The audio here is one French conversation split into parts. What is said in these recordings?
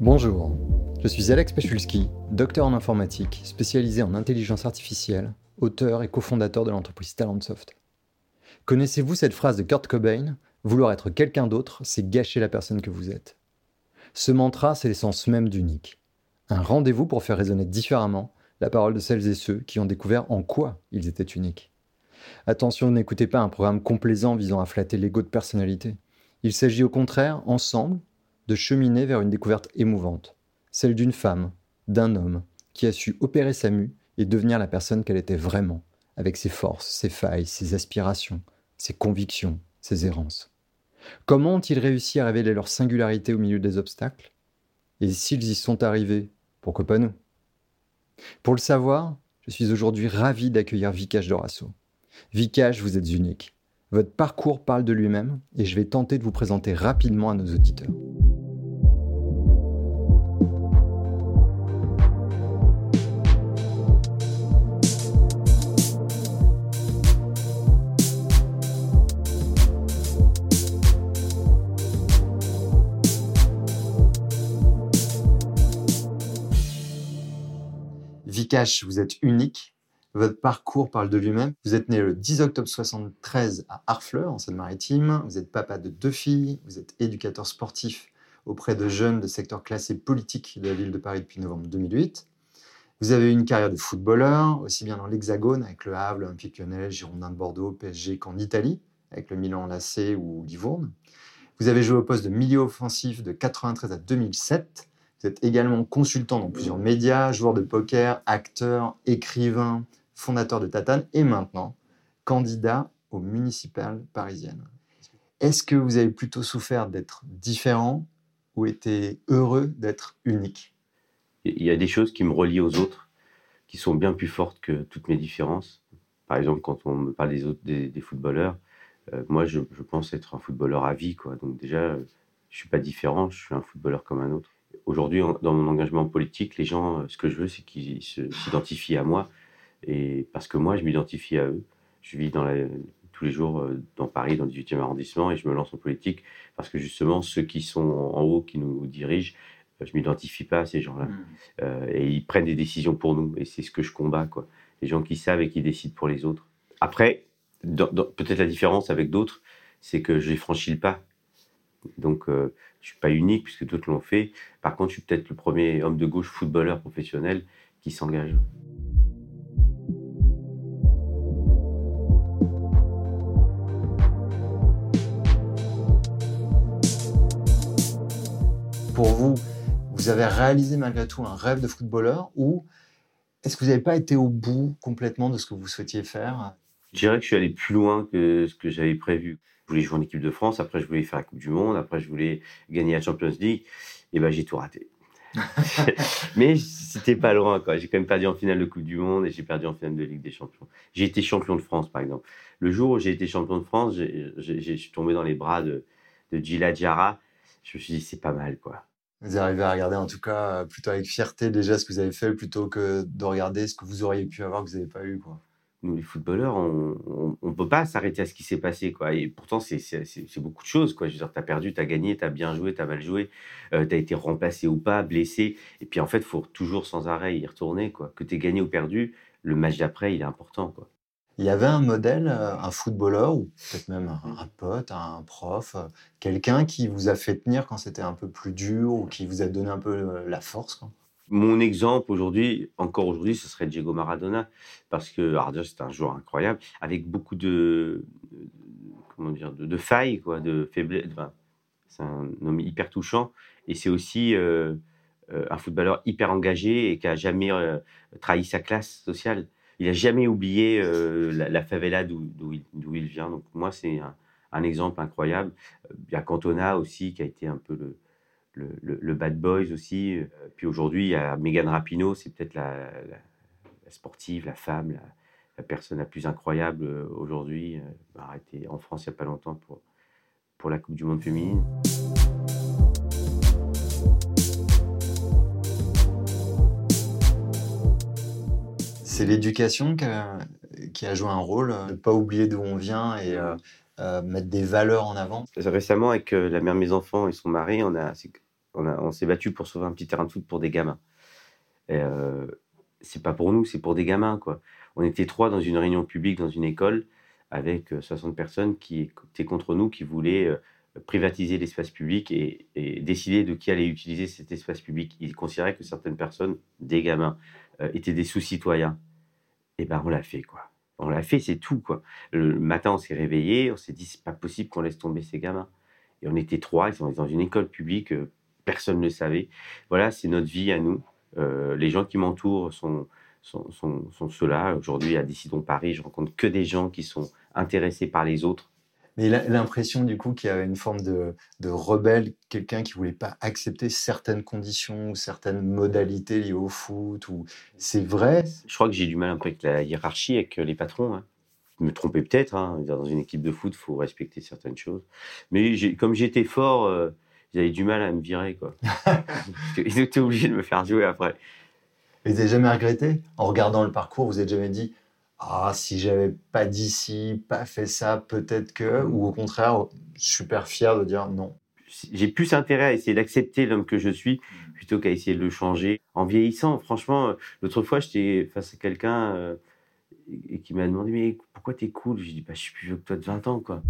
Bonjour, je suis Alex Pechulski, docteur en informatique, spécialisé en intelligence artificielle, auteur et cofondateur de l'entreprise Talentsoft. Connaissez-vous cette phrase de Kurt Cobain Vouloir être quelqu'un d'autre, c'est gâcher la personne que vous êtes. Ce mantra, c'est l'essence même d'unique. Un rendez-vous pour faire résonner différemment la parole de celles et ceux qui ont découvert en quoi ils étaient uniques. Attention, n'écoutez pas un programme complaisant visant à flatter l'ego de personnalité. Il s'agit au contraire, ensemble, de cheminer vers une découverte émouvante, celle d'une femme, d'un homme, qui a su opérer sa mue et devenir la personne qu'elle était vraiment, avec ses forces, ses failles, ses aspirations, ses convictions, ses errances. Comment ont-ils réussi à révéler leur singularité au milieu des obstacles? Et s'ils y sont arrivés, pourquoi pas nous? Pour le savoir, je suis aujourd'hui ravi d'accueillir Vikash Dorasso. Vikash, vous êtes unique. Votre parcours parle de lui-même et je vais tenter de vous présenter rapidement à nos auditeurs. Vous êtes unique. Votre parcours parle de lui-même. Vous êtes né le 10 octobre 73 à Harfleur, en Seine-Maritime. Vous êtes papa de deux filles. Vous êtes éducateur sportif auprès de jeunes de secteurs classés politiques de la ville de Paris depuis novembre 2008. Vous avez eu une carrière de footballeur, aussi bien dans l'Hexagone avec le Havre, l'Olympique Lyonnais, Girondin de Bordeaux, PSG qu'en Italie, avec le Milan Lacé ou Livourne. Vous avez joué au poste de milieu offensif de 93 à 2007. Vous êtes également consultant dans plusieurs médias, joueur de poker, acteur, écrivain, fondateur de Tatane et maintenant candidat aux municipales parisiennes. Est-ce que vous avez plutôt souffert d'être différent ou été heureux d'être unique? Il y a des choses qui me relient aux autres, qui sont bien plus fortes que toutes mes différences. Par exemple, quand on me parle des autres, des, footballeurs, euh, moi, je, pense être un footballeur à vie, quoi. Donc déjà, je suis pas différent, je suis un footballeur comme un autre. Aujourd'hui, dans mon engagement politique, les gens, ce que je veux, c'est qu'ils s'identifient à moi et parce que moi, je m'identifie à eux. Je vis dans tous les jours euh, dans Paris, dans le 18e arrondissement, et je me lance en politique parce que justement, ceux qui sont en haut, qui nous dirigent, euh, je m'identifie pas à ces gens-là. Mmh. Euh, et ils prennent des décisions pour nous, et c'est ce que je combats. Quoi. Les gens qui savent et qui décident pour les autres. Après, peut-être la différence avec d'autres, c'est que je n'ai franchi le pas. Donc, je ne suis pas unique puisque d'autres l'ont fait. Par contre, je suis peut-être le premier homme de gauche footballeur professionnel qui s'engage. pour vous, vous avez réalisé malgré tout un rêve de footballeur ou est-ce que vous n'avez pas été au bout complètement de ce que vous souhaitiez faire? Je dirais que je suis allé plus loin que ce que j'avais prévu. Je voulais jouer en équipe de France, après je voulais faire la Coupe du Monde, après je voulais gagner la Champions League, et ben j'ai tout raté. Mais c'était pas loin, quoi. J'ai quand même perdu en finale de Coupe du Monde et j'ai perdu en finale de Ligue des Champions. J'ai été champion de France, par exemple. Le jour où j'ai été champion de France, je suis tombé dans les bras de, de Gila Diarra. Je me suis dit, c'est pas mal, quoi. Vous arrivez à regarder en tout cas plutôt avec fierté déjà ce que vous avez fait plutôt que de regarder ce que vous auriez pu avoir que vous n'avez pas eu. Quoi. Nous, les footballeurs, on ne peut pas s'arrêter à ce qui s'est passé. Quoi. Et pourtant, c'est beaucoup de choses. Quoi. Je veux dire, tu as perdu, tu as gagné, tu as bien joué, tu as mal joué, euh, tu as été remplacé ou pas, blessé. Et puis en fait, il faut toujours sans arrêt y retourner. Quoi. Que tu aies gagné ou perdu, le match d'après, il est important. Quoi il y avait un modèle, euh, un footballeur, ou peut-être même un, pote, un prof, euh, quelqu'un qui vous a fait tenir quand c'était un peu plus dur, ou qui vous a donné un peu euh, la force Mon exemple aujourd'hui, encore aujourd'hui, ce serait Diego Maradona, parce que c'est un joueur incroyable, avec beaucoup de, comment dire, de, failles, quoi, de faiblesse. c'est un homme hyper touchant, et c'est aussi un footballeur hyper engagé et qui a jamais trahi sa classe sociale il n'a jamais oublié euh, la, favela d'où il, vient. Donc moi, c'est un, exemple incroyable. Il y a Cantona aussi, qui a été un peu le, le, bad boys aussi. Puis aujourd'hui, il y a Megan Rapinoe, c'est peut-être la, sportive, la femme, la, personne la plus incroyable euh, aujourd'hui. Euh, arrêté en France il n'y a pas longtemps pour, pour la Coupe du Monde féminine. c'est l'éducation qui a, joué un rôle, ne pas oublier d'où on vient et euh, mettre des valeurs en avant. Récemment, avec euh, la mère de mes enfants et son mari, on a, On, s'est battu pour sauver un petit terrain de foot pour des gamins. Euh, c'est pas pour nous, c'est pour des gamins, quoi. On était trois dans une réunion publique dans une école avec 60 personnes qui étaient contre nous, qui voulaient privatiser l'espace public et, décider de qui allait utiliser cet espace public. Ils considéraient que certaines personnes, des gamins, étaient des sous-citoyens. Et ben on l'a fait, quoi. On l'a fait, c'est tout, quoi. Le matin, on s'est réveillé, on s'est dit, c'est pas possible qu'on laisse tomber ces gamins. Et on était trois, ils sont dans une école publique, euh, personne ne le savait. Voilà, c'est notre vie à nous. Euh, les gens qui m'entourent sont, sont, sont, ceux-là. Aujourd'hui, à Décidons Paris, je rencontre que des gens qui sont intéressés par les autres, mais l'impression du coup qu'il y avait une forme de, de rebelle, quelqu'un qui voulait pas accepter certaines conditions ou certaines modalités liées au foot. Ou c'est vrai? Je crois que j'ai du mal un peu avec la hiérarchie, avec les patrons. Hein. Je me trompais peut-être. Hein. Dans une équipe de foot, il faut respecter certaines choses. Mais comme j'étais fort, euh, ils avaient du mal à me virer. Quoi. ils étaient obligés de me faire jouer après. Et vous n'avez jamais regretté? En regardant le parcours, vous n'avez jamais dit ah, si j'avais pas dit ci, pas fait ça, peut-être que, ou au contraire, super fier de dire non. J'ai plus intérêt à essayer d'accepter l'homme que je suis plutôt qu'à essayer de le changer. En vieillissant, franchement, l'autre fois, j'étais face à quelqu'un euh, qui m'a demandé Mais pourquoi t'es cool? Je dis bah, Je suis plus vieux que toi de 20 ans, quoi.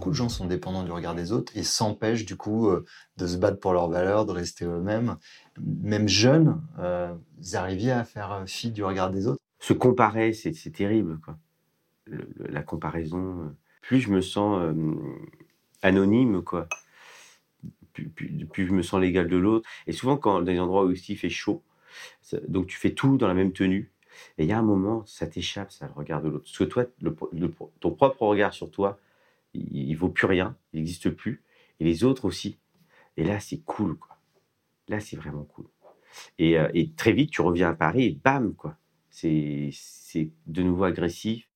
Beaucoup de gens sont dépendants du regard des autres et s'empêchent du coup euh, de se battre pour leurs valeurs, de rester eux-mêmes. Même jeunes, euh, vous arriviez à faire euh, fi du regard des autres. Se comparer, c'est terrible. Quoi. la comparaison, plus je me sens anonyme, quoi. Plus, je me sens l'égal de l'autre. Et souvent, quand dans des endroits où il fait chaud, donc tu fais tout dans la même tenue, et il y a un moment, ça t'échappe, ça, le regard de l'autre. Parce que toi, ton propre regard sur toi, il, vaut plus rien, il n'existe plus, et les autres aussi. Et là, c'est cool, quoi. Là, c'est vraiment cool. Et, euh, et, très vite, tu reviens à Paris et bam, quoi. C'est de nouveau agressif.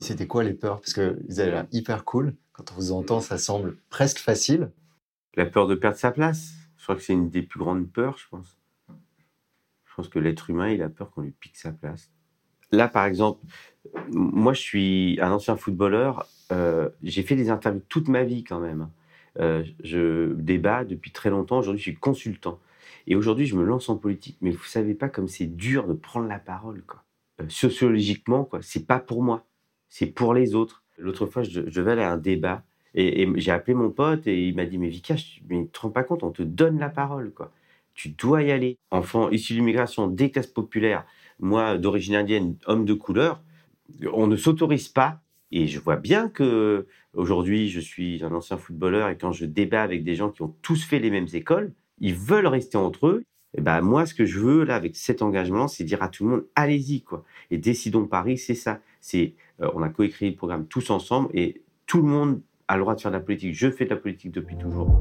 C'était quoi les peurs? Parce que vous avez l'air hyper cool. Quand on vous entend, ça semble presque facile. La peur de perdre sa place. Je crois que c'est une des plus grandes peurs, je pense. Je pense que l'être humain, il a peur qu'on lui pique sa place. Là, par exemple, moi, je suis un ancien footballeur. Euh, j'ai fait des interviews toute ma vie quand même. Euh, je débat depuis très longtemps. Aujourd'hui, je suis consultant. Et aujourd'hui, je me lance en politique. Mais vous savez pas comme c'est dur de prendre la parole. Quoi. Euh, sociologiquement, quoi, c'est pas pour moi. C'est pour les autres. L'autre fois, je, vais aller à un débat et, j'ai appelé mon pote et il m'a dit Mais Vika, mais tu te rends pas compte, on te donne la parole. quoi. Tu dois y aller. Enfant issu de l'immigration, des classes populaires, moi d'origine indienne, homme de couleur, on ne s'autorise pas. Et je vois bien que aujourd'hui, je suis un ancien footballeur et quand je débat avec des gens qui ont tous fait les mêmes écoles, ils veulent rester entre eux. Et ben moi, ce que je veux là avec cet engagement, c'est dire à tout le monde, allez-y quoi. Et décidons Paris, c'est ça. C'est, euh, on a coécrit le programme tous ensemble et tout le monde a le droit de faire de la politique. Je fais de la politique depuis toujours.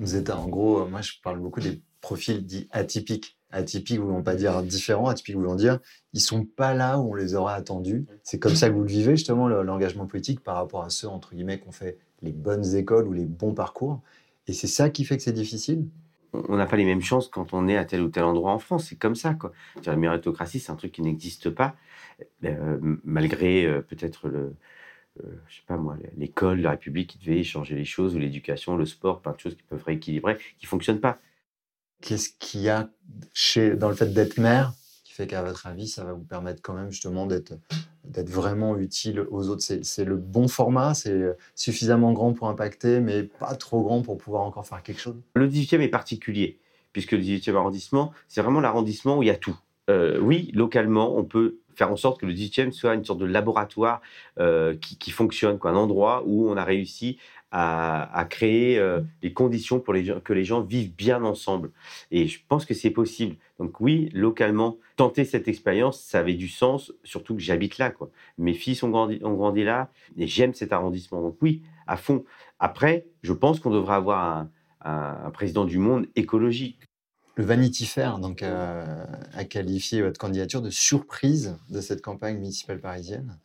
Vous êtes en gros, moi je parle beaucoup des profils dits atypiques. Atypiques voulant pas dire différents, atypiques voulant dire ils sont pas là où on les aurait attendus. C'est comme ça que vous le vivez justement l'engagement politique par rapport à ceux entre guillemets qui ont fait les bonnes écoles ou les bons parcours. Et c'est ça qui fait que c'est difficile? On n'a pas les mêmes chances quand on est à tel ou tel endroit en France. C'est comme ça quoi. La méritocratie, c'est un truc qui n'existe pas euh, malgré euh, peut-être le euh, je sais pas moi, l'école, la République qui devait changer les choses, ou l'éducation, le sport, plein de choses qui peuvent rééquilibrer, qui fonctionnent pas. Qu'est-ce qu'il y a chez, dans le fait d'être mère qui fait qu'à votre avis, ça va vous permettre quand même justement d'être d'être vraiment utile aux autres? C'est le bon format, c'est suffisamment grand pour impacter, mais pas trop grand pour pouvoir encore faire quelque chose? Le 18e est particulier, puisque le 18e arrondissement, c'est vraiment l'arrondissement où il y a tout. Euh, oui, localement, on peut faire en sorte que le 18e soit une sorte de laboratoire euh, qui, fonctionne, quoi, un endroit où on a réussi à, créer euh, les conditions pour que les gens vivent bien ensemble. Et je pense que c'est possible. Donc oui, localement, tenter cette expérience, ça avait du sens, surtout que j'habite là. Mes fils ont grandi, ont grandi là et j'aime cet arrondissement. Donc oui, à fond. Après, je pense qu'on devrait avoir un président du monde écologique le Vanity Fair euh, a qualifié votre candidature de surprise de cette campagne municipale parisienne.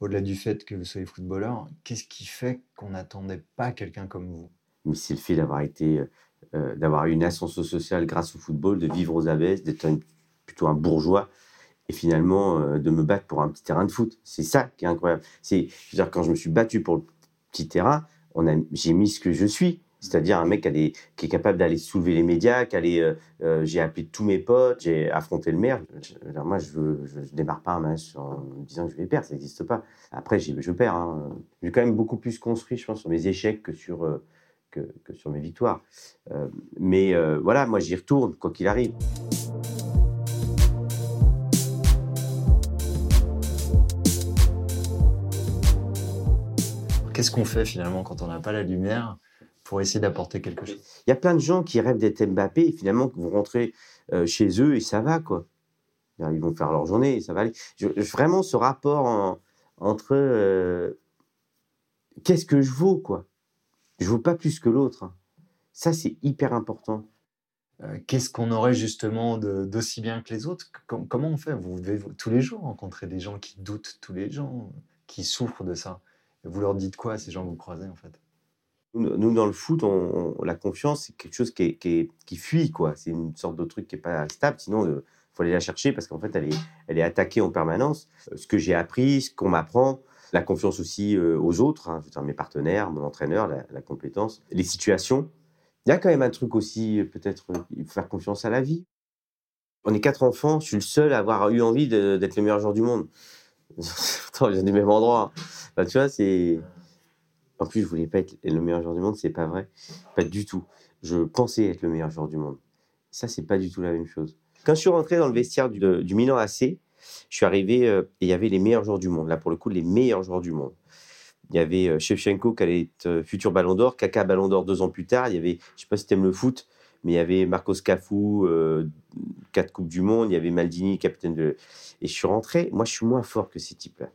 Au-delà du fait que vous soyez footballeur, qu'est-ce qui fait qu'on n'attendait pas quelqu'un comme vous? Mais c'est le fait d'avoir été, euh, d'avoir eu une ascension sociale grâce au football, de vivre aux abeilles, d'être plutôt un bourgeois et finalement euh, de me battre pour un petit terrain de foot. C'est ça qui est incroyable. C'est, dire, quand je me suis battu pour le petit terrain, on a, j'ai mis ce que je suis. C'est-à-dire un mec qui, est capable d'aller soulever les médias, euh, euh, j'ai appelé tous mes potes, j'ai affronté le maire. moi, je ne démarre pas un match en me disant que je vais perdre, ça n'existe pas. Après, je perds. Hein. J'ai quand même beaucoup plus construit, je pense, sur mes échecs que sur, que, que, sur mes victoires. mais voilà, moi, j'y retourne, quoi qu'il arrive. Qu'est-ce qu'on fait finalement quand on n'a pas la lumière? Pour essayer d'apporter quelque chose Il y a plein de gens qui rêvent d'être Mbappé et finalement vont rentrer euh, chez eux et ça va quoi. Ils vont faire leur journée et ça va aller. vraiment ce rapport entre euh, qu'est-ce que je vaux quoi? Je vaux pas plus que l'autre. Hein. Ça c'est hyper important. Euh, qu'est-ce qu'on aurait justement d'aussi bien que les autres? Comment on fait? Vous devez tous les jours rencontrer des gens qui doutent, tous les gens qui souffrent de ça. Vous leur dites quoi à ces gens que vous croisez en fait? Nous, dans le foot, la confiance, c'est quelque chose qui, fuit, quoi. C'est une sorte de truc qui n'est pas stable. Sinon, il euh, faut aller la chercher parce qu'en fait, elle est, attaquée en permanence. Euh, ce que j'ai appris, ce qu'on m'apprend, la confiance aussi euh, aux autres, hein, mes partenaires, mon entraîneur, la, compétence, les situations. Il y a quand même un truc aussi, peut-être, faut faire confiance à la vie. On est quatre enfants, je suis le seul à avoir eu envie d'être le meilleur joueur du monde. Pourtant, je viens du même endroit. Bah, tu vois, c'est. En plus, je voulais pas être le meilleur joueur du monde, c'est pas vrai. Pas du tout. Je pensais être le meilleur joueur du monde. Ça, c'est pas du tout la même chose. Quand je suis rentré dans le vestiaire du, Milan AC, je suis arrivé euh, et il y avait les meilleurs joueurs du monde. Là, pour le coup, les meilleurs joueurs du monde. Il y avait euh, Shevchenko qui allait être euh, futur Ballon d'Or, Kaka Ballon d'Or deux ans plus tard. Il y avait, je sais pas si tu aimes le foot, mais il y avait Marcos Cafu, quatre coupes du monde. Il y avait Maldini, capitaine de. Et je suis rentré. Moi, je suis moins fort que ces types-là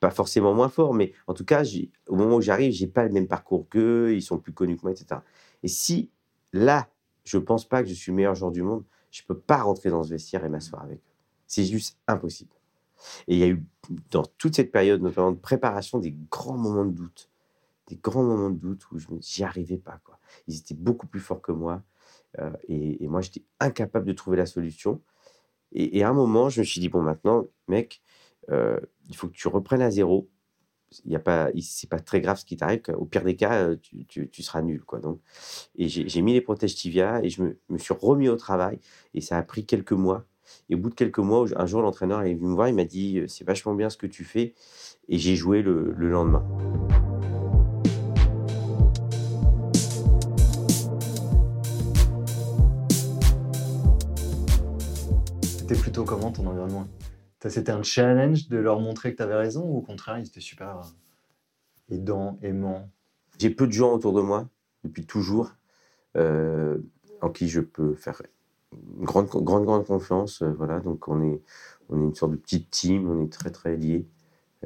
pas forcément moins fort, mais en tout cas, au moment où j'arrive, j'ai pas le même parcours qu'eux, ils sont plus connus que moi, etc. Et si là, je pense pas que je suis le meilleur joueur du monde, je peux pas rentrer dans ce vestiaire et m'asseoir avec eux. C'est juste impossible. Et il y a eu dans toute cette période, notamment de préparation, des grands moments de doute, des grands moments de doute où je j'y arrivais pas. Quoi. Ils étaient beaucoup plus forts que moi, euh, et, moi j'étais incapable de trouver la solution. Et, et, à un moment, je me suis dit bon, maintenant, mec, euh, il faut que tu reprennes à zéro. Il y a pas, c'est pas très grave ce qui t'arrive. Au pire des cas, euh, tu, seras nul, quoi. Donc, et j'ai mis les protèges tibia et je me, suis remis au travail. Et ça a pris quelques mois. Et au bout de quelques mois, un jour, l'entraîneur est venu me voir. Il m'a dit, euh, c'est vachement bien ce que tu fais. Et j'ai joué le lendemain. C'était plutôt comment ton environnement? C'était un challenge de leur montrer que tu avais raison ou au contraire, ils étaient super euh, aidants, aimants? J'ai peu de gens autour de moi, depuis toujours, euh, en qui je peux faire une grande, grande, grande confiance. Euh, voilà, donc on est, on est une sorte de petite team, on est très, très liés.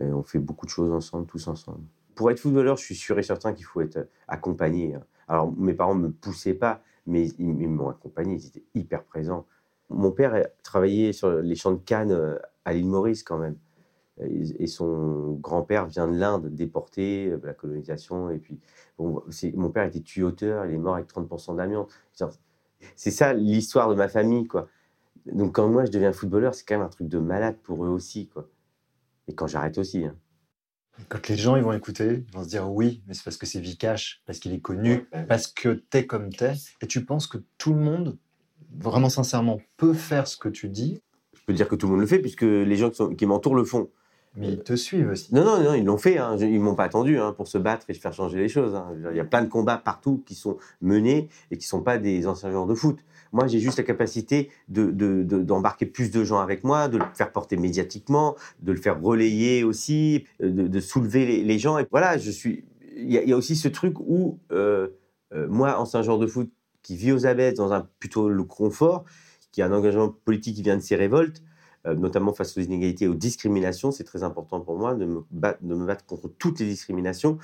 on fait beaucoup de choses ensemble, tous ensemble. Pour être footballeur, je suis sûr et certain qu'il faut être accompagné. Hein. Alors, mes parents ne me poussaient pas, mais ils, m'ont accompagné, ils étaient hyper présents. Mon père travaillait sur les champs de Cannes à l'île Maurice quand même. Et son grand-père vient de l'Inde, déporté, euh, la colonisation. Et puis, bon, mon père était tuyauteur, il est mort avec 30% d'amiante. C'est ça l'histoire de ma famille, quoi. Donc, quand moi je deviens footballeur, c'est quand même un truc de malade pour eux aussi, quoi. Et quand j'arrête aussi. Hein. Quand les gens ils vont écouter, ils vont se dire oui, mais c'est parce que c'est Vikash, parce qu'il est connu, parce que t'es comme t'es. Et tu penses que tout le monde, vraiment sincèrement, peut faire ce que tu dis? Dire que tout le monde le fait, puisque les gens qui, m'entourent le font. Mais ils te suivent aussi. Non, non, non, ils l'ont fait. Hein. Ils m'ont pas attendu hein, pour se battre et faire changer les choses. Hein. Il y a plein de combats partout qui sont menés et qui sont pas des anciens joueurs de foot. Moi, j'ai juste la capacité d'embarquer de, plus de gens avec moi, de le faire porter médiatiquement, de le faire relayer aussi, de, soulever les, gens. Et voilà, je suis. Il y, a aussi ce truc où euh, euh, moi, ancien joueur de foot qui vit aux abeilles dans un plutôt le confort, qui a un engagement politique qui vient de ces révoltes, euh, notamment face aux inégalités et aux discriminations. C'est très important pour moi de me, battre, contre toutes les discriminations.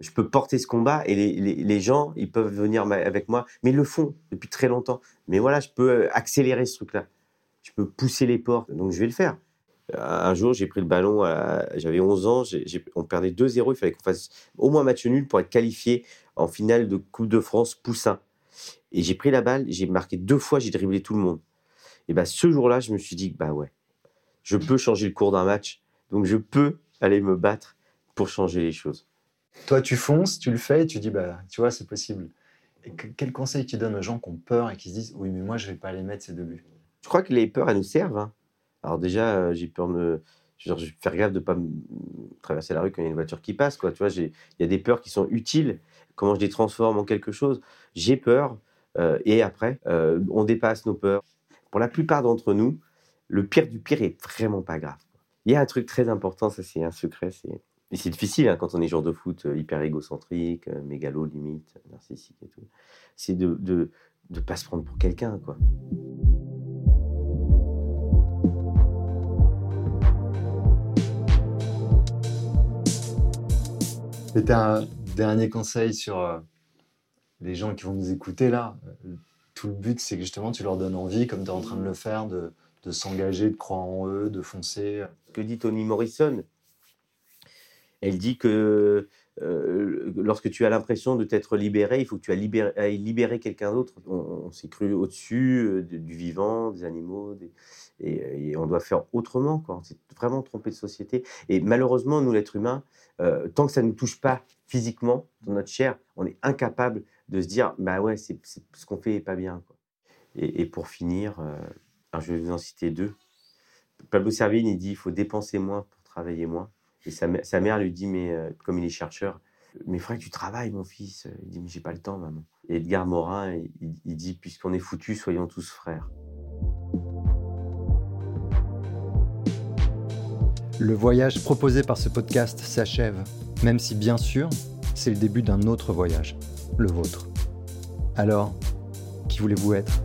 Je peux porter ce combat et les, les, gens, ils peuvent venir avec moi, mais ils le font depuis très longtemps. Mais voilà, je peux euh, accélérer ce truc-là. Je peux pousser les portes, donc je vais le faire. Euh, un jour, j'ai pris le ballon, j'avais 11 ans, on perdait 2-0, il fallait qu'on fasse au moins match nul pour être qualifié en finale de Coupe de France Poussin. Et j'ai pris la balle, j'ai marqué deux fois, j'ai dribblé tout le monde. Et bah, ce jour-là, je me suis dit, bah ouais, Je peux changer le cours d'un match. Donc je peux aller me battre pour changer les choses. Toi, tu fonces, tu le fais et tu dis, bah, tu vois, c'est possible. Et quel conseil tu donnes aux gens qui ont peur et qui se disent, oui, mais moi, je vais pas aller mettre ces deux buts? Je crois que les peurs, elles nous servent. Hein. Alors déjà, euh, j'ai peur de je vais faire gaffe de ne pas traverser la rue quand il y a une voiture qui passe. Quoi. Tu vois, il y a des peurs qui sont utiles. Comment je les transforme en quelque chose? J'ai peur. Euh, et après, euh, on dépasse nos peurs. Pour la plupart d'entre nous, le pire du pire est vraiment pas grave. Il y a un truc très important, ça c'est un secret, c'est et c'est difficile hein, quand on est joueur de foot euh, hyper égocentrique, mégalo limite, narcissique et tout. C'est de ne pas se prendre pour quelqu'un, quoi. Et un dernier conseil sur euh, les gens qui vont nous écouter là. Le but, c'est que justement, tu leur donnes envie, comme tu es en train de le faire, de, s'engager, de croire en eux, de foncer. Que dit Toni Morrison? Elle dit que euh, lorsque tu as l'impression de t'être libéré, il faut que tu ailles libérer, quelqu'un d'autre. On, s'est cru au-dessus euh, du vivant, des animaux, et, on doit faire autrement. C'est vraiment tromper de société. Et malheureusement, nous, l'être humain, euh, tant que ça ne nous touche pas physiquement dans notre chair, on est incapable de se dire bah ouais, c'est, ce qu'on fait n'est pas bien. Et, pour finir, je vais vous en citer deux. Pablo Servigne, il dit il faut dépenser moins pour travailler moins. Et sa, mère lui dit, mais euh, comme il est chercheur, mais frère, tu travailles, mon fils. Il dit, mais j'ai pas le temps, maman. Et Edgar Morin, il, dit, puisqu'on est foutus, soyons tous frères. Le voyage proposé par ce podcast s'achève, même si bien sûr, c'est le début d'un autre voyage, le vôtre. Alors, qui voulez-vous être?